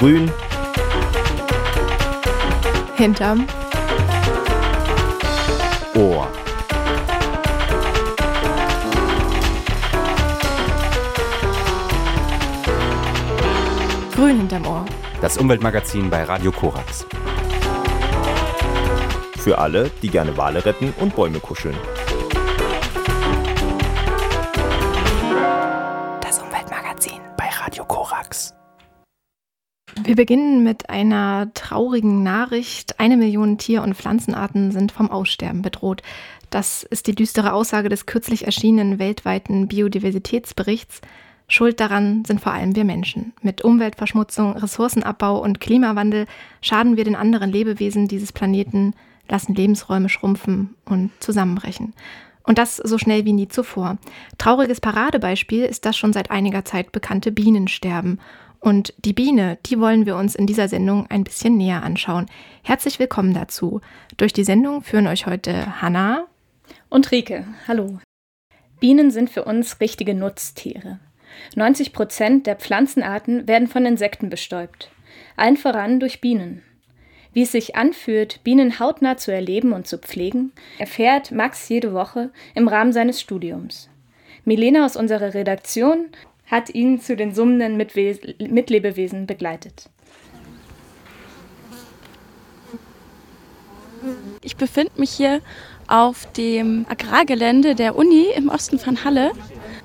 Grün. Hinterm Ohr. Grün hinterm Ohr. Das Umweltmagazin bei Radio Korax. Für alle, die gerne Wale retten und Bäume kuscheln. Wir beginnen mit einer traurigen Nachricht. Eine Million Tier- und Pflanzenarten sind vom Aussterben bedroht. Das ist die düstere Aussage des kürzlich erschienenen weltweiten Biodiversitätsberichts. Schuld daran sind vor allem wir Menschen. Mit Umweltverschmutzung, Ressourcenabbau und Klimawandel schaden wir den anderen Lebewesen dieses Planeten, lassen Lebensräume schrumpfen und zusammenbrechen. Und das so schnell wie nie zuvor. Trauriges Paradebeispiel ist das schon seit einiger Zeit bekannte Bienensterben. Und die Biene, die wollen wir uns in dieser Sendung ein bisschen näher anschauen. Herzlich willkommen dazu. Durch die Sendung führen euch heute Hanna und Rike. Hallo. Bienen sind für uns richtige Nutztiere. 90 Prozent der Pflanzenarten werden von Insekten bestäubt. Allen voran durch Bienen. Wie es sich anfühlt, Bienen hautnah zu erleben und zu pflegen, erfährt Max jede Woche im Rahmen seines Studiums. Milena aus unserer Redaktion hat ihn zu den summenden Mitwe Mitlebewesen begleitet. Ich befinde mich hier auf dem Agrargelände der Uni im Osten von Halle.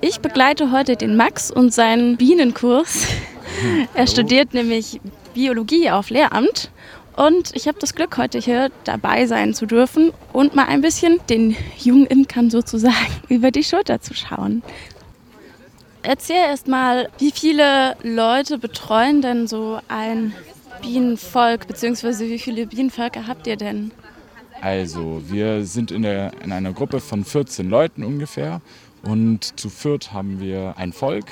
Ich begleite heute den Max und seinen Bienenkurs. Er studiert nämlich Biologie auf Lehramt und ich habe das Glück, heute hier dabei sein zu dürfen und mal ein bisschen den jungen Imkern sozusagen über die Schulter zu schauen. Erzähl erst mal, wie viele Leute betreuen denn so ein Bienenvolk, beziehungsweise wie viele Bienenvölker habt ihr denn? Also, wir sind in, der, in einer Gruppe von 14 Leuten ungefähr und zu viert haben wir ein Volk.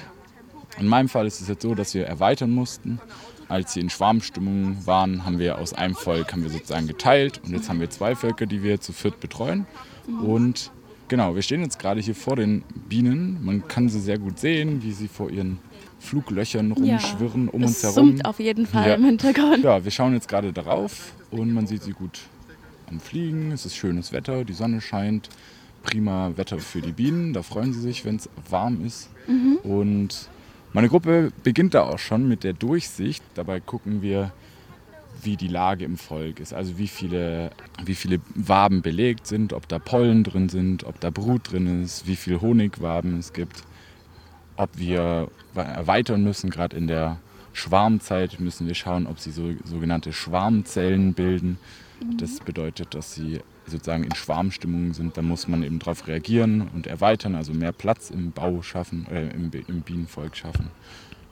In meinem Fall ist es jetzt so, dass wir erweitern mussten. Als sie in Schwarmstimmung waren, haben wir aus einem Volk haben wir sozusagen geteilt und jetzt haben wir zwei Völker, die wir zu viert betreuen. Und genau, wir stehen jetzt gerade hier vor den Bienen. Man kann sie sehr gut sehen, wie sie vor ihren Fluglöchern rumschwirren ja, um uns es herum. summt auf jeden Fall Ja. im Hintergrund. Ja, wir schauen jetzt gerade darauf und man sieht sie gut am Fliegen. Es ist schönes Wetter, die Sonne scheint. Prima Wetter für die Bienen. Da freuen sie sich, wenn es warm ist. Und meine Gruppe beginnt da auch schon mit der Durchsicht. Dabei gucken wir, wie die Lage im Volk ist. Also wie viele, wie viele Waben belegt sind, ob da Pollen drin sind, ob da Brut drin ist, wie viele Honigwaben es gibt ob wir erweitern müssen. Gerade in der Schwarmzeit müssen wir schauen, ob sie so, sogenannte Schwarmzellen bilden. Das bedeutet, dass sie sozusagen in Schwarmstimmung sind. Da muss man eben darauf reagieren und erweitern, also mehr Platz im Bau schaffen, äh, im, im Bienenvolk schaffen.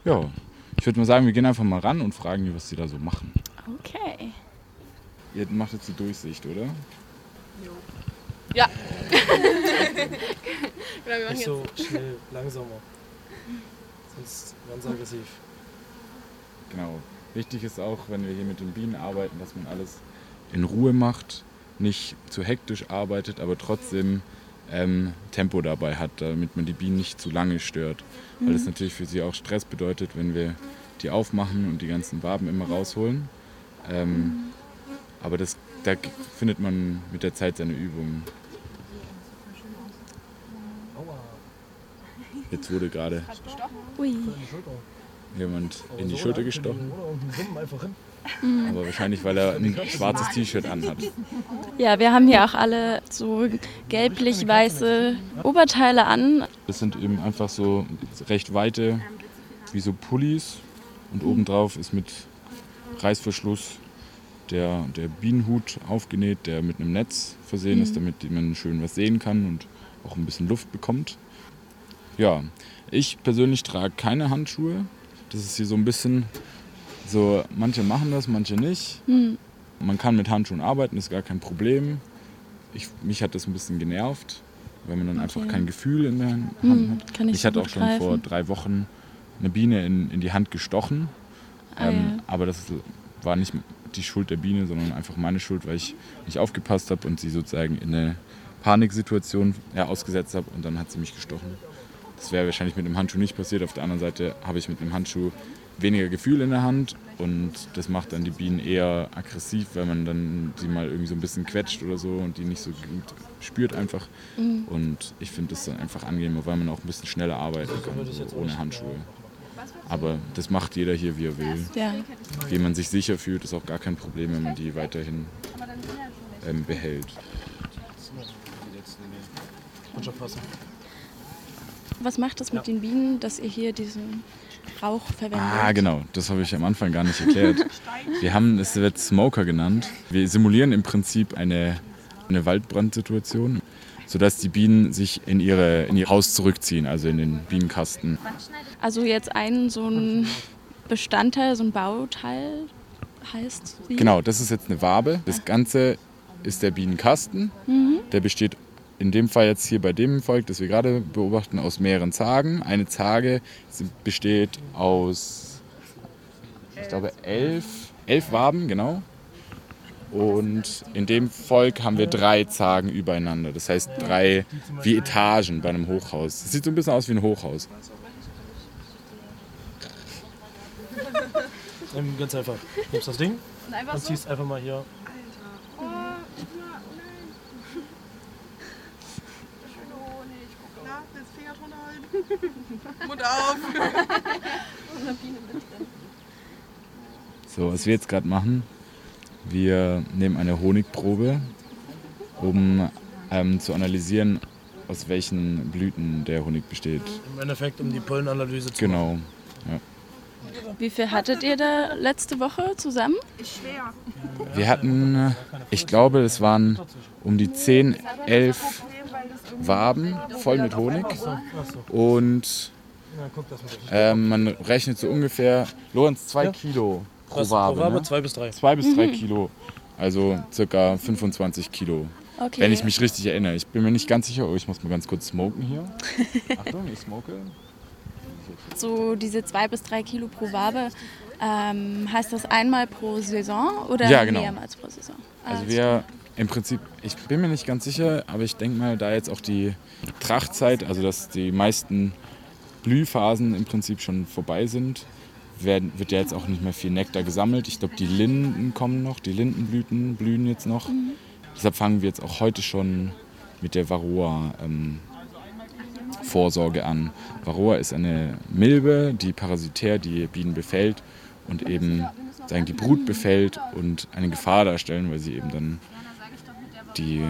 Ja, ich würde mal sagen, wir gehen einfach mal ran und fragen die, was sie da so machen. Okay. Ihr macht jetzt die Durchsicht, oder? Nicht so schnell, langsamer. Sonst sie aggressiv. Genau. Wichtig ist auch, wenn wir hier mit den Bienen arbeiten, dass man alles in Ruhe macht, nicht zu hektisch arbeitet, aber trotzdem ähm, Tempo dabei hat, damit man die Bienen nicht zu lange stört. Weil das natürlich für sie auch Stress bedeutet, wenn wir die aufmachen und die ganzen Waben immer rausholen. Ähm, aber das, da findet man mit der Zeit seine Übungen. Jetzt wurde gerade jemand in die Schulter gestochen, hin. aber wahrscheinlich, weil er ein schwarzes T-Shirt anhat. Ja, wir haben hier auch alle so gelblich-weiße Oberteile an. Das sind eben einfach so recht weite, wie so Pullis. Und obendrauf ist mit Reißverschluss der, der Bienenhut aufgenäht, der mit einem Netz versehen ist, damit man schön was sehen kann und auch ein bisschen Luft bekommt. Ja, ich persönlich trage keine Handschuhe. Das ist hier so ein bisschen so, manche machen das, manche nicht. Hm. Man kann mit Handschuhen arbeiten, ist gar kein Problem. Ich, mich hat das ein bisschen genervt, weil man dann einfach Okay. kein Gefühl in der Hand Hm, hat. kann ich Ich so hatte gut auch schon greifen. vor drei Wochen eine Biene in, in die Hand gestochen. Ah, ähm, ja. Aber das war nicht die Schuld der Biene, sondern einfach meine Schuld, weil ich nicht aufgepasst habe und sie sozusagen in eine Paniksituation ja, ausgesetzt habe und dann hat sie mich gestochen. Das wäre wahrscheinlich mit einem Handschuh nicht passiert. Auf der anderen Seite habe ich mit einem Handschuh weniger Gefühl in der Hand und das macht dann die Bienen eher aggressiv, weil man dann sie mal irgendwie so ein bisschen quetscht oder so und die nicht so gut spürt einfach. Mhm. Und ich finde das dann einfach angenehmer, weil man auch ein bisschen schneller arbeiten kann, so ohne Handschuhe. Aber das macht jeder hier, wie er will. Ja. Wie man sich sicher fühlt, ist auch gar kein Problem, wenn man die weiterhin ähm, behält. Was macht es mit den Bienen, dass ihr hier diesen Rauch verwendet? Ah, genau. Das habe ich am Anfang gar nicht erklärt. Wir haben, es wird Smoker genannt. Wir simulieren im Prinzip eine, eine Waldbrandsituation, sodass die Bienen sich in, ihre, in ihr Haus zurückziehen, also in den Bienenkasten. Also jetzt ein so ein Bestandteil, so ein Bauteil heißt wie? Genau, das ist jetzt eine Wabe. Das Ganze ist der Bienenkasten. Der besteht in dem Fall jetzt hier bei dem Volk, das wir gerade beobachten, aus mehreren Zagen. Eine Zage besteht aus, ich glaube, elf, elf Waben, genau. Und in dem Volk haben wir drei Zagen übereinander. Das heißt drei wie Etagen bei einem Hochhaus. Das sieht so ein bisschen aus wie ein Hochhaus. Ähm, ganz einfach. Nimmst das Ding und ziehst einfach mal hier. So, was wir jetzt gerade machen, wir nehmen eine Honigprobe, um ähm, zu analysieren, aus welchen Blüten der Honig besteht. Im Endeffekt, um die Pollenanalyse zu machen. Genau. Wie viel hattet ihr da letzte Woche zusammen? Wir hatten, ich glaube, es waren um die 10, 11 Waben voll mit Honig. Und Ja, ähm, man rechnet so ungefähr, Lorenz, zwei Ja. Kilo pro Was, Wabe. pro Wabe ne? zwei bis drei. Zwei bis drei Kilo. Also circa 25 Kilo. Okay. Wenn ich mich richtig erinnere. Ich bin mir nicht ganz sicher. Oh, ich muss mal ganz kurz smoken hier. Achtung, ich smoke. so diese zwei bis drei Kilo pro Wabe, ähm, heißt das einmal pro Saison oder Ja, genau. mehrmals pro Saison? Also Ah, wir im Prinzip, ich bin mir nicht ganz sicher, aber ich denke mal, da jetzt auch die Trachtzeit, also dass die meisten Blühphasen im Prinzip schon vorbei sind, werden, wird ja jetzt auch nicht mehr viel Nektar gesammelt. Ich glaube, die Linden kommen noch, die Lindenblüten blühen jetzt noch. Deshalb fangen wir jetzt auch heute schon mit der Varroa ähm, Vorsorge an. Varroa ist eine Milbe, die parasitär die Bienen befällt und eben sagen, die Brut befällt und eine Gefahr darstellen, weil sie eben dann die,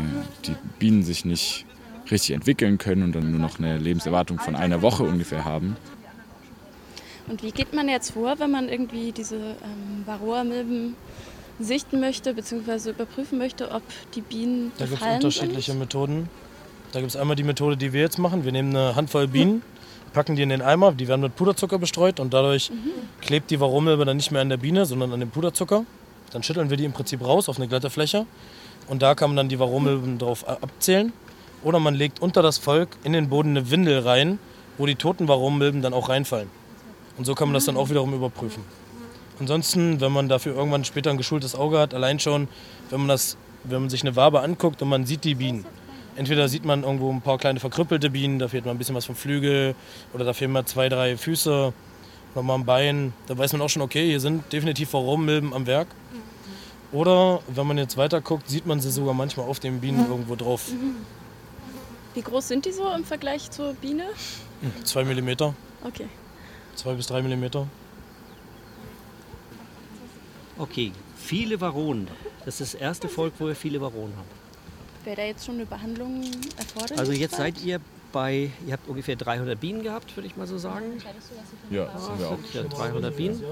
die Bienen sich nicht richtig entwickeln können und dann nur noch eine Lebenserwartung von einer Woche ungefähr haben. Und wie geht man jetzt vor, wenn man irgendwie diese ähm, Varroa-Milben sichten möchte, beziehungsweise überprüfen möchte, ob die Bienen Da gibt es unterschiedliche sind? Methoden. Da gibt es einmal die Methode, die wir jetzt machen. Wir nehmen eine Handvoll Bienen, packen die in den Eimer, die werden mit Puderzucker bestreut und dadurch klebt die Varroamilbe dann nicht mehr an der Biene, sondern an dem Puderzucker. Dann schütteln wir die im Prinzip raus auf eine glatte Fläche und da kann man dann die Varroamilben drauf abzählen. Oder man legt unter das Volk in den Boden eine Windel rein, wo die toten Varroamilben dann auch reinfallen. Und so kann man das dann auch wiederum überprüfen. Ansonsten, wenn man dafür irgendwann später ein geschultes Auge hat, allein schon, wenn man, das, wenn man sich eine Wabe anguckt und man sieht die Bienen. Entweder sieht man irgendwo ein paar kleine verkrüppelte Bienen, da fehlt mal ein bisschen was vom Flügel oder da fehlen mal zwei, drei Füße, nochmal ein Bein. Da weiß man auch schon, okay, hier sind definitiv Varroamilben am Werk. Oder wenn man jetzt weiter guckt, sieht man sie sogar manchmal auf den Bienen irgendwo drauf. Wie groß sind die so im Vergleich zur Biene? Zwei Millimeter, Okay. Zwei bis drei Millimeter. Okay, viele Varonen. Das ist das erste Volk, wo wir viele Varonen haben. Wäre da jetzt schon eine Behandlung erforderlich? Also jetzt seid ihr bei, ihr habt ungefähr 300 Bienen gehabt, würde ich mal so sagen. Ja, sind wir auch. Ja, 300 Bienen.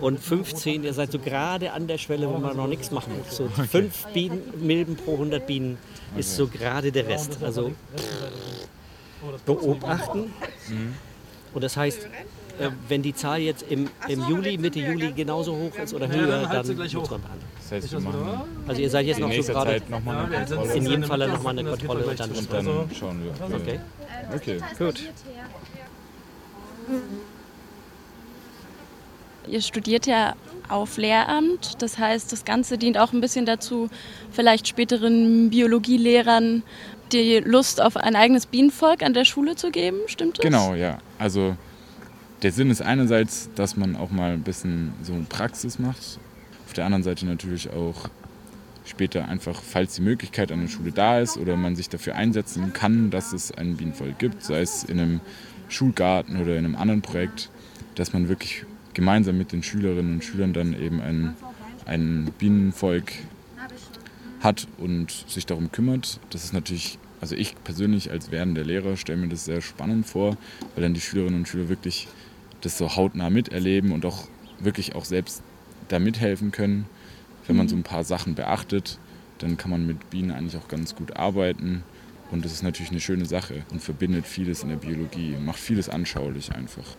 Und 15, ihr seid so gerade an der Schwelle, wo man noch nichts machen muss. So 5 Bienen, Milben pro 100 Bienen ist so gerade der Rest. Also beobachten. Und das heißt, äh, wenn die Zahl jetzt im, im Juli, Mitte Juli genauso hoch ist oder höher, dann dann muss hoch. man behandeln. Das heißt, wir machen Also ihr seid jetzt in noch so gerade Zeit nochmal eine Kontrolle in jedem Fall nochmal eine Kontrolle und dann und dann schauen wir. Okay, Okay. gut. Ihr studiert ja auf Lehramt, das heißt, das Ganze dient auch ein bisschen dazu, vielleicht späteren Biologielehrern die Lust auf ein eigenes Bienenvolk an der Schule zu geben, stimmt das? Genau, ja. Also der Sinn ist einerseits, dass man auch mal ein bisschen so Praxis macht. Auf der anderen Seite natürlich auch später einfach, falls die Möglichkeit an der Schule da ist oder man sich dafür einsetzen kann, dass es einen Bienenvolk gibt, sei es in einem Schulgarten oder in einem anderen Projekt, dass man wirklich gemeinsam mit den Schülerinnen und Schülern dann eben ein, ein Bienenvolk hat und sich darum kümmert. Das ist natürlich, also ich persönlich als werdender Lehrer stelle mir das sehr spannend vor, weil dann die Schülerinnen und Schüler wirklich das so hautnah miterleben und auch wirklich auch selbst da mithelfen können. Wenn man so ein paar Sachen beachtet, dann kann man mit Bienen eigentlich auch ganz gut arbeiten. Und das ist natürlich eine schöne Sache und verbindet vieles in der Biologie, macht vieles anschaulich einfach.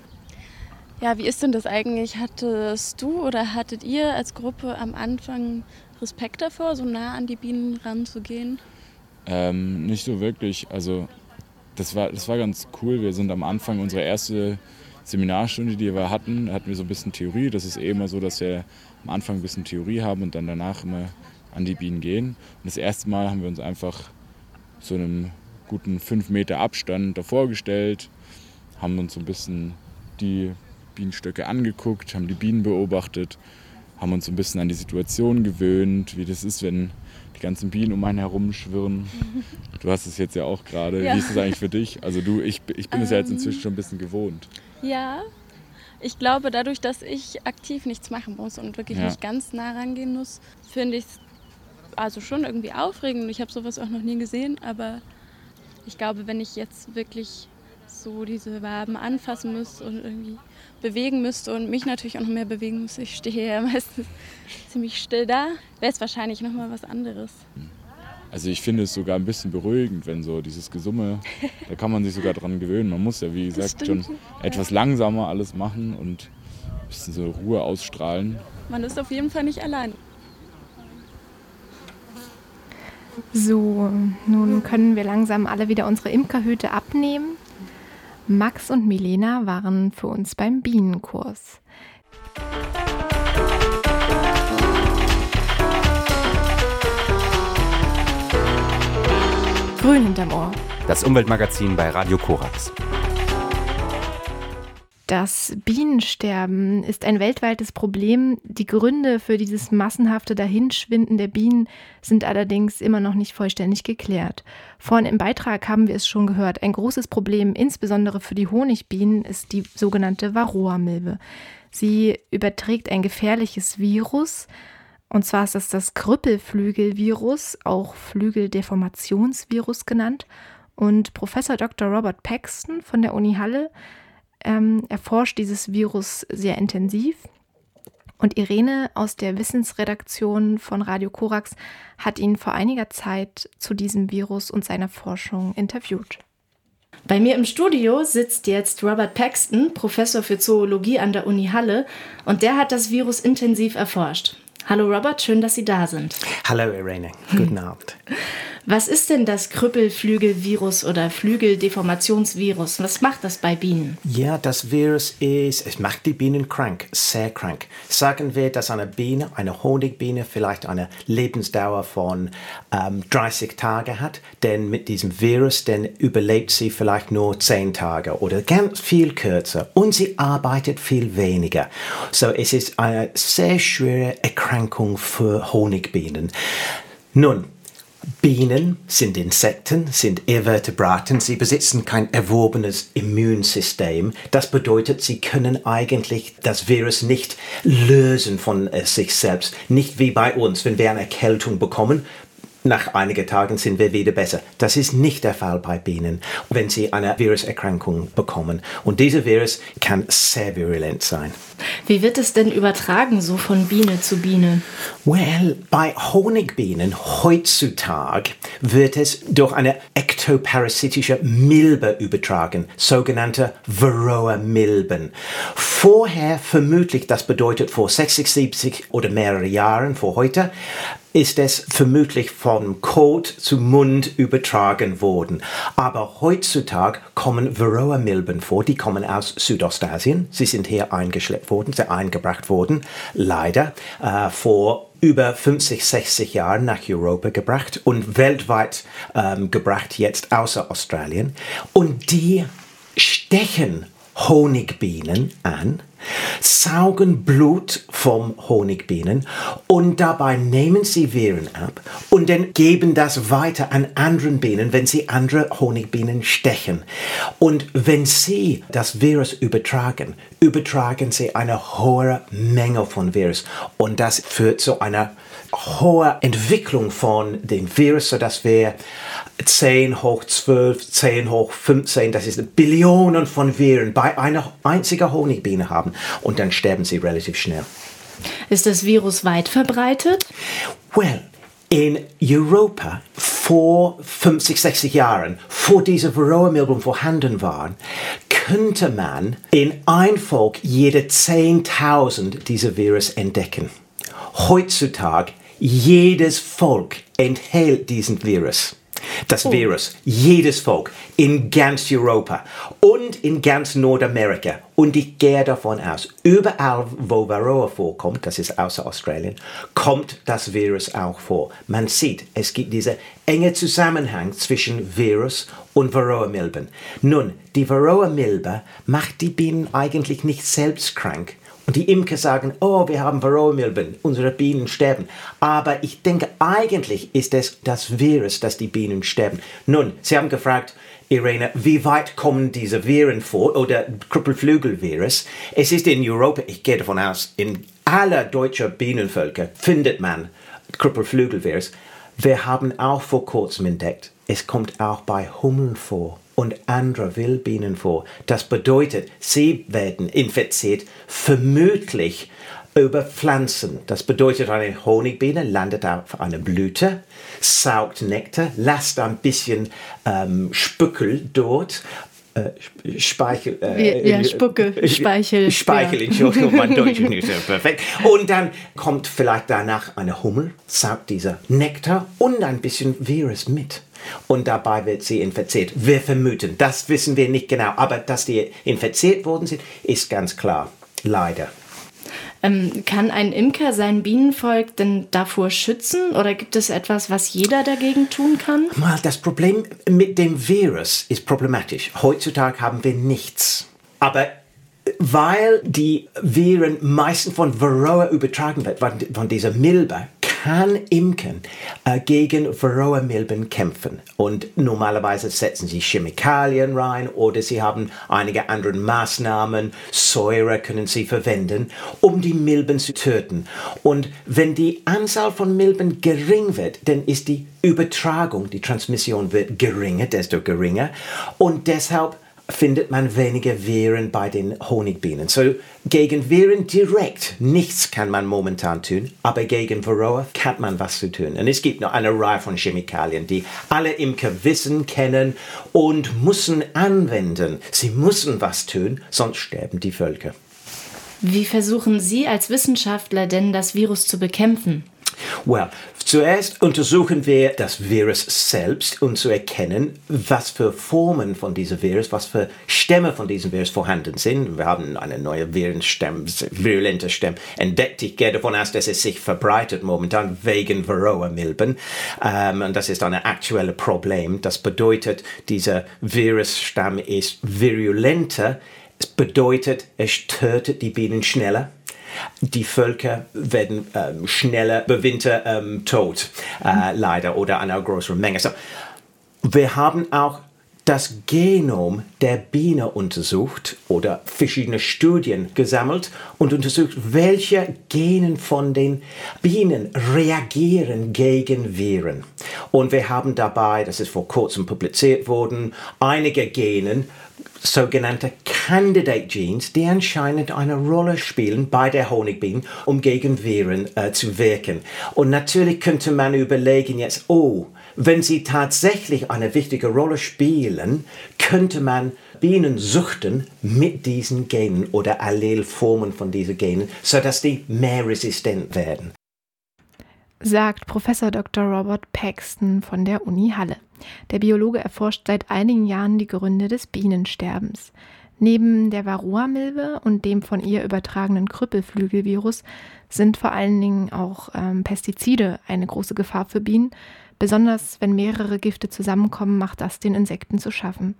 Ja, wie ist denn das eigentlich? Hattest du oder hattet ihr als Gruppe am Anfang Respekt davor, so nah an die Bienen ranzugehen? Ähm, nicht so wirklich. Also das war, das war ganz cool. Wir sind am Anfang unsere erste Seminarstunde, die wir hatten, hatten wir so ein bisschen Theorie. Das ist eh immer so, dass wir am Anfang ein bisschen Theorie haben und dann danach immer an die Bienen gehen. Und das erste Mal haben wir uns einfach so einem guten 5 Meter Abstand davor gestellt, haben uns so ein bisschen die Bienenstöcke angeguckt, haben die Bienen beobachtet, haben uns so ein bisschen an die Situation gewöhnt, wie das ist, wenn die ganzen Bienen um einen herum schwirren. Du hast es jetzt ja auch gerade. Ja. Wie ist das eigentlich für dich? Also du, ich, ich bin es ja jetzt ähm. inzwischen schon ein bisschen gewohnt. Ja, ich glaube, dadurch, dass ich aktiv nichts machen muss und wirklich ja. nicht ganz nah rangehen muss, finde ich es also schon irgendwie aufregend. Ich habe sowas auch noch nie gesehen, aber ich glaube, wenn ich jetzt wirklich so diese Waben anfassen müsste und irgendwie bewegen müsste und mich natürlich auch noch mehr bewegen müsste, ich stehe ja meistens ziemlich still da, wäre es wahrscheinlich noch mal was anderes. Also ich finde es sogar ein bisschen beruhigend, wenn so dieses Gesumme, da kann man sich sogar dran gewöhnen. Man muss ja, wie gesagt, schon etwas langsamer alles machen und ein bisschen so Ruhe ausstrahlen. Man ist auf jeden Fall nicht allein. So, nun können wir langsam alle wieder unsere Imkerhüte abnehmen. Max und Milena waren für uns beim Bienenkurs. Grün hinterm Ohr. Das Umweltmagazin bei Radio Korax. Das Bienensterben ist ein weltweites Problem. Die Gründe für dieses massenhafte Dahinschwinden der Bienen sind allerdings immer noch nicht vollständig geklärt. Vorhin im Beitrag haben wir es schon gehört. Ein großes Problem, insbesondere für die Honigbienen, ist die sogenannte Varroa-Milbe. Sie überträgt ein gefährliches Virus, und zwar ist das das Krüppelflügelvirus, auch Flügeldeformationsvirus genannt. Und Professor Dr. Robert Paxton von der Uni Halle ähm, erforscht dieses Virus sehr intensiv. Und Irene aus der Wissensredaktion von Radio Korax hat ihn vor einiger Zeit zu diesem Virus und seiner Forschung interviewt. Bei mir im Studio sitzt jetzt Robert Paxton, Professor für Zoologie an der Uni Halle, und der hat das Virus intensiv erforscht. Hallo Robert, schön, dass Sie da sind. Hallo Irene, guten Abend. Was ist denn das Krüppelflügelvirus oder Flügeldeformationsvirus? Was macht das bei Bienen? Ja, das Virus ist, es macht die Bienen krank, sehr krank. Sagen wir, dass eine Biene, eine Honigbiene, vielleicht eine Lebensdauer von ähm, 30 Tagen hat, denn mit diesem Virus, dann überlebt sie vielleicht nur 10 Tage oder ganz viel kürzer und sie arbeitet viel weniger. So, es ist eine sehr schwere Erkrankung für Honigbienen. Nun, Bienen sind Insekten, sind Invertebraten, sie besitzen kein erworbenes Immunsystem. Das bedeutet, sie können eigentlich das Virus nicht lösen von äh, sich selbst. Nicht wie bei uns, wenn wir eine Erkältung bekommen, nach einigen Tagen sind wir wieder besser. Das ist nicht der Fall bei Bienen, wenn sie eine Viruserkrankung bekommen. Und dieser Virus kann sehr virulent sein. Wie wird es denn übertragen, so von Biene zu Biene? Well, bei Honigbienen heutzutage wird es durch eine ektoparasitische Milbe übertragen, sogenannte Varroa-Milben. Vorher vermutlich, das bedeutet vor 60, 70 oder mehrere Jahren vor heute, ist es vermutlich von Kot zu Mund übertragen worden. Aber heutzutage kommen Varroa-Milben vor, die kommen aus Südostasien. Sie sind hier eingeschleppt worden, sie eingebracht worden, leider äh, vor über 50, 60 Jahren nach Europa gebracht und weltweit ähm, gebracht, jetzt außer Australien. Und die stechen Honigbienen an, saugen Blut vom Honigbienen und dabei nehmen sie Viren ab und dann geben das weiter an anderen Bienen, wenn sie andere Honigbienen stechen. Und wenn sie das Virus übertragen, übertragen sie eine hohe Menge von Virus und das führt zu einer hohen Entwicklung von dem Virus, sodass wir 10 hoch 12, 10 hoch 15, das ist Billionen von Viren bei einer einzigen Honigbiene haben und dann sterben sie relativ schnell. Ist das Virus weit verbreitet? Well, in Europa vor 50, 60 Jahren, vor dieser Varroa-Milben vorhanden waren, könnte man in ein Volk jede 10.000 dieser Virus entdecken. Heutzutage, jedes Volk enthält diesen Virus das oh. Virus, jedes Volk in ganz Europa und in ganz Nordamerika. Und ich gehe davon aus, überall, wo Varroa vorkommt, das ist außer Australien, kommt das Virus auch vor. Man sieht, es gibt diesen enge Zusammenhang zwischen Virus und Varroa-Milben. Nun, die Varroa-Milbe macht die Bienen eigentlich nicht selbst krank, und die Imker sagen, oh, wir haben Varroamilben, unsere Bienen sterben. Aber ich denke, eigentlich ist es das Virus, dass die Bienen sterben. Nun, Sie haben gefragt, Irene, wie weit kommen diese Viren vor oder Krüppelflügelvirus? Es ist in Europa, ich gehe davon aus, in aller deutschen Bienenvölker findet man Krüppelflügelvirus. Wir haben auch vor kurzem entdeckt, es kommt auch bei Hummeln vor und andere Wildbienen vor. Das bedeutet, sie werden infiziert, vermutlich über Pflanzen. Das bedeutet, eine Honigbiene landet auf einer Blüte, saugt Nektar, lässt ein bisschen ähm, Spückel dort äh, Speichel. Äh, ja, Spucke, Speichel. Speichel, ja. Entschuldigung, mein Deutsch ist nicht so perfekt. Und dann kommt vielleicht danach eine Hummel, saugt dieser Nektar und ein bisschen Virus mit und dabei wird sie infiziert. Wir vermuten, das wissen wir nicht genau, aber dass die infiziert worden sind, ist ganz klar. Leider. Ähm, kann ein Imker sein Bienenvolk denn davor schützen oder gibt es etwas, was jeder dagegen tun kann? Das Problem mit dem Virus ist problematisch. Heutzutage haben wir nichts. Aber weil die Viren meistens von Varroa übertragen werden, von dieser Milbe, kann Imken äh, gegen Varroa-Milben kämpfen. Und normalerweise setzen sie Chemikalien rein oder sie haben einige andere Maßnahmen, Säure können sie verwenden, um die Milben zu töten. Und wenn die Anzahl von Milben gering wird, dann ist die Übertragung, die Transmission wird geringer, desto geringer. Und deshalb findet man weniger Viren bei den Honigbienen. So gegen Viren direkt nichts kann man momentan tun, aber gegen Varroa kann man was zu tun. Und es gibt noch eine Reihe von Chemikalien, die alle Imker wissen, kennen und müssen anwenden. Sie müssen was tun, sonst sterben die Völker. Wie versuchen Sie als Wissenschaftler denn das Virus zu bekämpfen? Well, zuerst untersuchen wir das Virus selbst, um zu erkennen, was für Formen von diesem Virus, was für Stämme von diesem Virus vorhanden sind. Wir haben eine neue Virenstamm, virulente Stamm entdeckt. Ich gehe davon aus, dass es sich verbreitet momentan wegen Varroa-Milben. Ähm, und das ist ein aktuelles Problem. Das bedeutet, dieser Virusstamm ist virulenter. Es bedeutet, es tötet die Bienen schneller die Völker werden ähm, schneller Winter ähm, tot, äh, mhm. leider, oder einer größeren Menge. So, wir haben auch das Genom der Biene untersucht oder verschiedene Studien gesammelt und untersucht, welche Genen von den Bienen reagieren gegen Viren. Und wir haben dabei, das ist vor kurzem publiziert worden, einige Genen sogenannte Candidate Genes, die anscheinend eine Rolle spielen bei der Honigbiene, um gegen Viren äh, zu wirken. Und natürlich könnte man überlegen jetzt, oh, wenn sie tatsächlich eine wichtige Rolle spielen, könnte man Bienen suchten mit diesen Genen oder Allelformen von diesen Genen, sodass die mehr resistent werden sagt Professor Dr. Robert Paxton von der Uni Halle. Der Biologe erforscht seit einigen Jahren die Gründe des Bienensterbens. Neben der Varroa-Milbe und dem von ihr übertragenen Krüppelflügelvirus sind vor allen Dingen auch ähm, Pestizide eine große Gefahr für Bienen. Besonders wenn mehrere Gifte zusammenkommen, macht das den Insekten zu schaffen.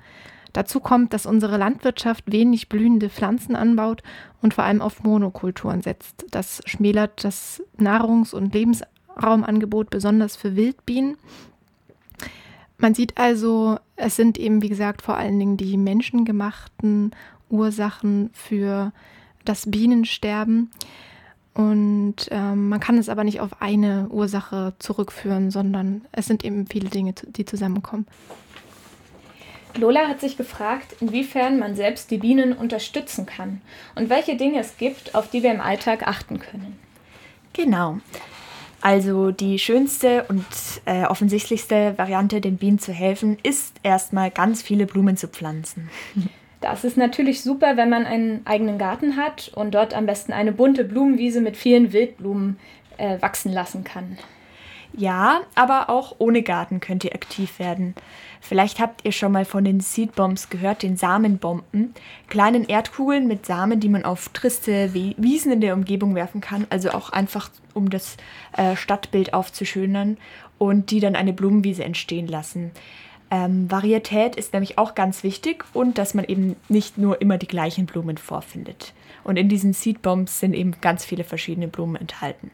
Dazu kommt, dass unsere Landwirtschaft wenig blühende Pflanzen anbaut und vor allem auf Monokulturen setzt. Das schmälert das Nahrungs- und Lebensraumangebot besonders für Wildbienen. Man sieht also, es sind eben, wie gesagt, vor allen Dingen die menschengemachten Ursachen für das Bienensterben. Und ähm, man kann es aber nicht auf eine Ursache zurückführen, sondern es sind eben viele Dinge, die zusammenkommen. Lola hat sich gefragt, inwiefern man selbst die Bienen unterstützen kann und welche Dinge es gibt, auf die wir im Alltag achten können. Genau. Also die schönste und äh, offensichtlichste Variante, den Bienen zu helfen, ist erstmal ganz viele Blumen zu pflanzen. Das ist natürlich super, wenn man einen eigenen Garten hat und dort am besten eine bunte Blumenwiese mit vielen Wildblumen äh, wachsen lassen kann. Ja, aber auch ohne Garten könnt ihr aktiv werden. Vielleicht habt ihr schon mal von den Seedbombs gehört, den Samenbomben. Kleinen Erdkugeln mit Samen, die man auf triste Wiesen in der Umgebung werfen kann. Also auch einfach, um das äh, Stadtbild aufzuschönern und die dann eine Blumenwiese entstehen lassen. Ähm, Varietät ist nämlich auch ganz wichtig und dass man eben nicht nur immer die gleichen Blumen vorfindet. Und in diesen Seedbombs sind eben ganz viele verschiedene Blumen enthalten.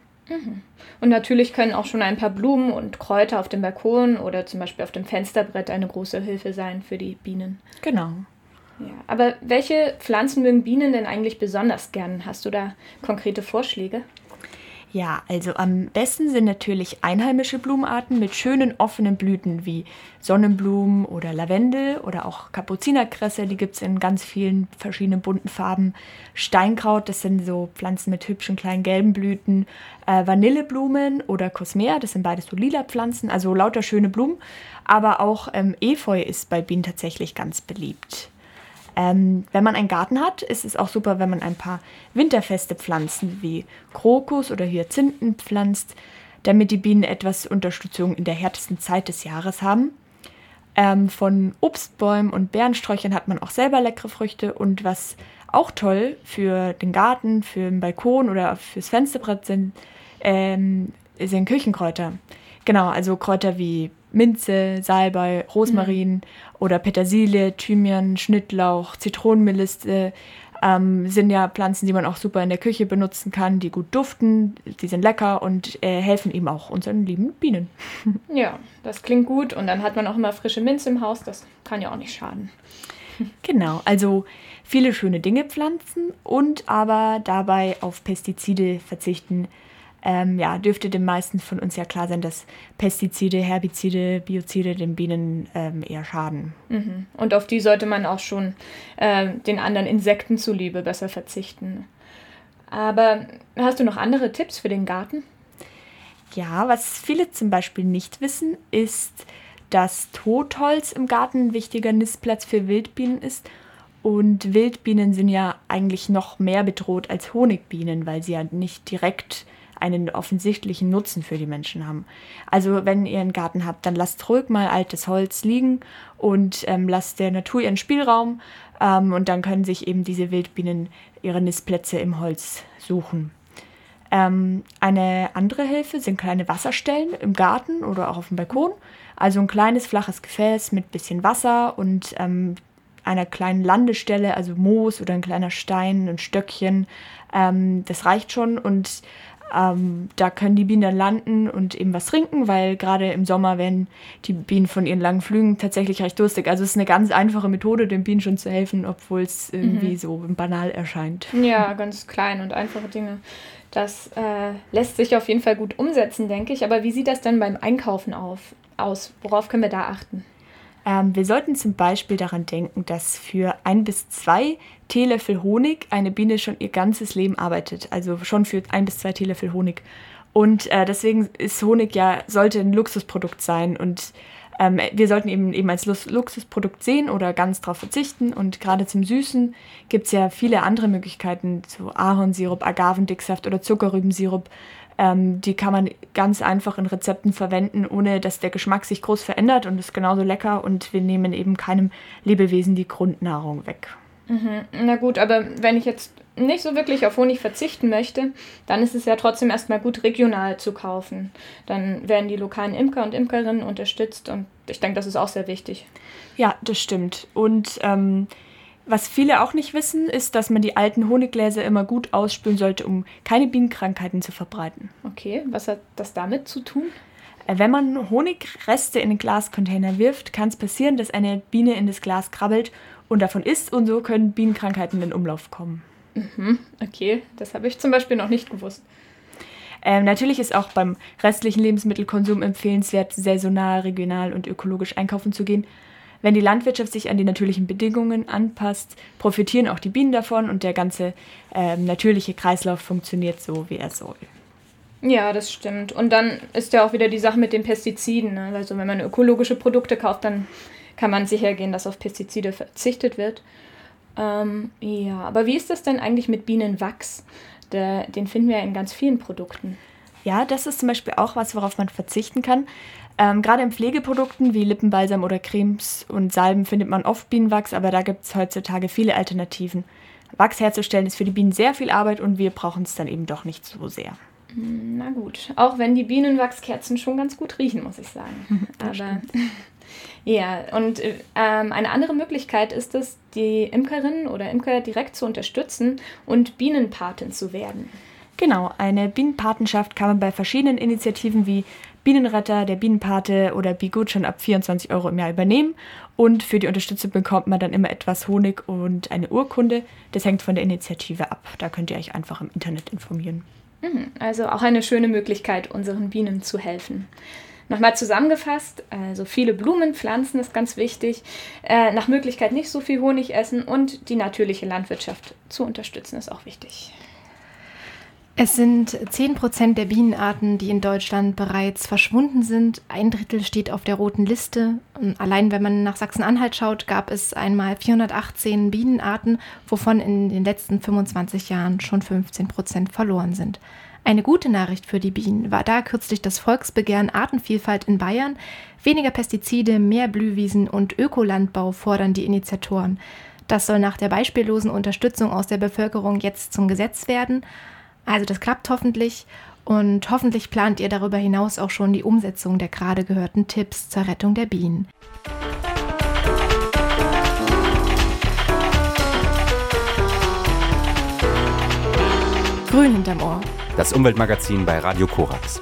Und natürlich können auch schon ein paar Blumen und Kräuter auf dem Balkon oder zum Beispiel auf dem Fensterbrett eine große Hilfe sein für die Bienen. Genau. Ja, aber welche Pflanzen mögen Bienen denn eigentlich besonders gern? Hast du da konkrete Vorschläge? Ja, also am besten sind natürlich einheimische Blumenarten mit schönen offenen Blüten wie Sonnenblumen oder Lavendel oder auch Kapuzinerkresse, die gibt es in ganz vielen verschiedenen bunten Farben. Steinkraut, das sind so Pflanzen mit hübschen kleinen gelben Blüten. Äh, Vanilleblumen oder Cosmea, das sind beides so lila Pflanzen, also lauter schöne Blumen. Aber auch ähm, Efeu ist bei Bienen tatsächlich ganz beliebt. Ähm, wenn man einen Garten hat, ist es auch super, wenn man ein paar winterfeste Pflanzen wie Krokus oder Hyazinthen pflanzt, damit die Bienen etwas Unterstützung in der härtesten Zeit des Jahres haben. Ähm, von Obstbäumen und Beerensträuchern hat man auch selber leckere Früchte und was auch toll für den Garten, für den Balkon oder fürs Fensterbrett sind, ähm, sind Küchenkräuter. Genau, also Kräuter wie Minze, Salbei, Rosmarin mhm. oder Petersilie, Thymian, Schnittlauch, Zitronenmelisse ähm, sind ja Pflanzen, die man auch super in der Küche benutzen kann, die gut duften, die sind lecker und äh, helfen eben auch unseren lieben Bienen. Ja, das klingt gut und dann hat man auch immer frische Minze im Haus, das kann ja auch nicht schaden. Genau, also viele schöne Dinge pflanzen und aber dabei auf Pestizide verzichten, ähm, ja, dürfte den meisten von uns ja klar sein, dass Pestizide, Herbizide, Biozide den Bienen ähm, eher schaden. Mhm. Und auf die sollte man auch schon äh, den anderen Insekten zuliebe besser verzichten. Aber hast du noch andere Tipps für den Garten? Ja, was viele zum Beispiel nicht wissen, ist, dass Totholz im Garten ein wichtiger Nistplatz für Wildbienen ist. Und Wildbienen sind ja eigentlich noch mehr bedroht als Honigbienen, weil sie ja nicht direkt einen offensichtlichen Nutzen für die Menschen haben. Also wenn ihr einen Garten habt, dann lasst ruhig mal altes Holz liegen und ähm, lasst der Natur ihren Spielraum ähm, und dann können sich eben diese Wildbienen ihre Nistplätze im Holz suchen. Ähm, eine andere Hilfe sind kleine Wasserstellen im Garten oder auch auf dem Balkon. Also ein kleines flaches Gefäß mit bisschen Wasser und ähm, einer kleinen Landestelle, also Moos oder ein kleiner Stein, ein Stöckchen. Ähm, das reicht schon und ähm, da können die Bienen dann landen und eben was trinken, weil gerade im Sommer werden die Bienen von ihren langen Flügen tatsächlich recht durstig. Also es ist eine ganz einfache Methode, den Bienen schon zu helfen, obwohl es irgendwie mhm. so banal erscheint. Ja, ganz klein und einfache Dinge. Das äh, lässt sich auf jeden Fall gut umsetzen, denke ich. Aber wie sieht das dann beim Einkaufen auf, aus? Worauf können wir da achten? Ähm, wir sollten zum Beispiel daran denken, dass für ein bis zwei Teelöffel Honig eine Biene schon ihr ganzes Leben arbeitet. Also schon für ein bis zwei Teelöffel Honig. Und äh, deswegen ist Honig ja, sollte ein Luxusprodukt sein. Und ähm, wir sollten eben, eben als Luxusprodukt sehen oder ganz darauf verzichten. Und gerade zum Süßen gibt es ja viele andere Möglichkeiten, so Ahornsirup, Agavendicksaft oder Zuckerrübensirup. Ähm, die kann man ganz einfach in Rezepten verwenden, ohne dass der Geschmack sich groß verändert und ist genauso lecker und wir nehmen eben keinem Lebewesen die Grundnahrung weg. Mhm. Na gut, aber wenn ich jetzt nicht so wirklich auf Honig verzichten möchte, dann ist es ja trotzdem erstmal gut, regional zu kaufen. Dann werden die lokalen Imker und Imkerinnen unterstützt und ich denke, das ist auch sehr wichtig. Ja, das stimmt. Und ähm, was viele auch nicht wissen, ist, dass man die alten Honiggläser immer gut ausspülen sollte, um keine Bienenkrankheiten zu verbreiten. Okay, was hat das damit zu tun? Äh, wenn man Honigreste in den Glascontainer wirft, kann es passieren, dass eine Biene in das Glas krabbelt und davon isst und so können Bienenkrankheiten in Umlauf kommen. Mhm, okay, das habe ich zum Beispiel noch nicht gewusst. Ähm, natürlich ist auch beim restlichen Lebensmittelkonsum empfehlenswert, saisonal, regional und ökologisch einkaufen zu gehen. Wenn die Landwirtschaft sich an die natürlichen Bedingungen anpasst, profitieren auch die Bienen davon und der ganze ähm, natürliche Kreislauf funktioniert so, wie er soll. Ja, das stimmt. Und dann ist ja auch wieder die Sache mit den Pestiziden. Ne? Also wenn man ökologische Produkte kauft, dann kann man sicher gehen, dass auf Pestizide verzichtet wird. Ähm, ja, aber wie ist das denn eigentlich mit Bienenwachs? Der, den finden wir ja in ganz vielen Produkten. Ja, das ist zum Beispiel auch was, worauf man verzichten kann. Ähm, Gerade in Pflegeprodukten wie Lippenbalsam oder Cremes und Salben findet man oft Bienenwachs, aber da gibt es heutzutage viele Alternativen. Wachs herzustellen ist für die Bienen sehr viel Arbeit und wir brauchen es dann eben doch nicht so sehr. Na gut, auch wenn die Bienenwachskerzen schon ganz gut riechen, muss ich sagen. aber ja, und ähm, eine andere Möglichkeit ist es, die Imkerinnen oder Imker direkt zu unterstützen und Bienenpatin zu werden. Genau, eine Bienenpatenschaft kann man bei verschiedenen Initiativen wie Bienenretter, der Bienenpate oder Bigut schon ab 24 Euro im Jahr übernehmen. Und für die Unterstützung bekommt man dann immer etwas Honig und eine Urkunde. Das hängt von der Initiative ab. Da könnt ihr euch einfach im Internet informieren. Mhm, also auch eine schöne Möglichkeit, unseren Bienen zu helfen. Nochmal zusammengefasst, also viele Blumen, Pflanzen ist ganz wichtig, äh, nach Möglichkeit nicht so viel Honig essen und die natürliche Landwirtschaft zu unterstützen ist auch wichtig. Es sind 10 Prozent der Bienenarten, die in Deutschland bereits verschwunden sind. Ein Drittel steht auf der roten Liste. Allein wenn man nach Sachsen-Anhalt schaut, gab es einmal 418 Bienenarten, wovon in den letzten 25 Jahren schon 15 Prozent verloren sind. Eine gute Nachricht für die Bienen war da kürzlich das Volksbegehren Artenvielfalt in Bayern. Weniger Pestizide, mehr Blühwiesen und Ökolandbau fordern die Initiatoren. Das soll nach der beispiellosen Unterstützung aus der Bevölkerung jetzt zum Gesetz werden. Also das klappt hoffentlich und hoffentlich plant ihr darüber hinaus auch schon die Umsetzung der gerade gehörten Tipps zur Rettung der Bienen. Grün hinterm Ohr. Das Umweltmagazin bei Radio Korax.